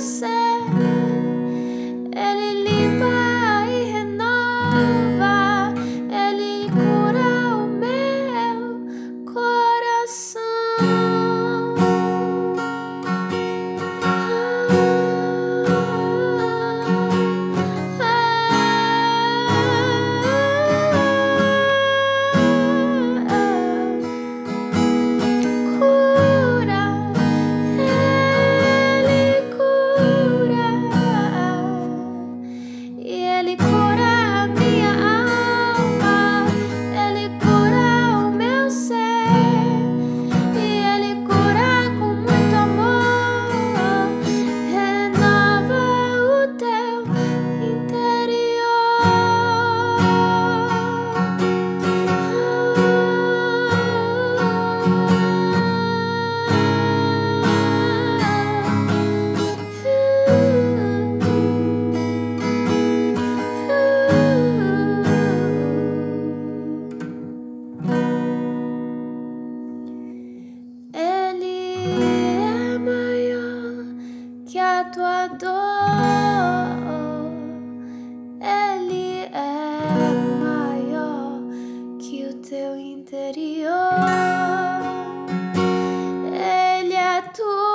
say é maior que a tua dor. Ele é maior que o teu interior. Ele é tudo.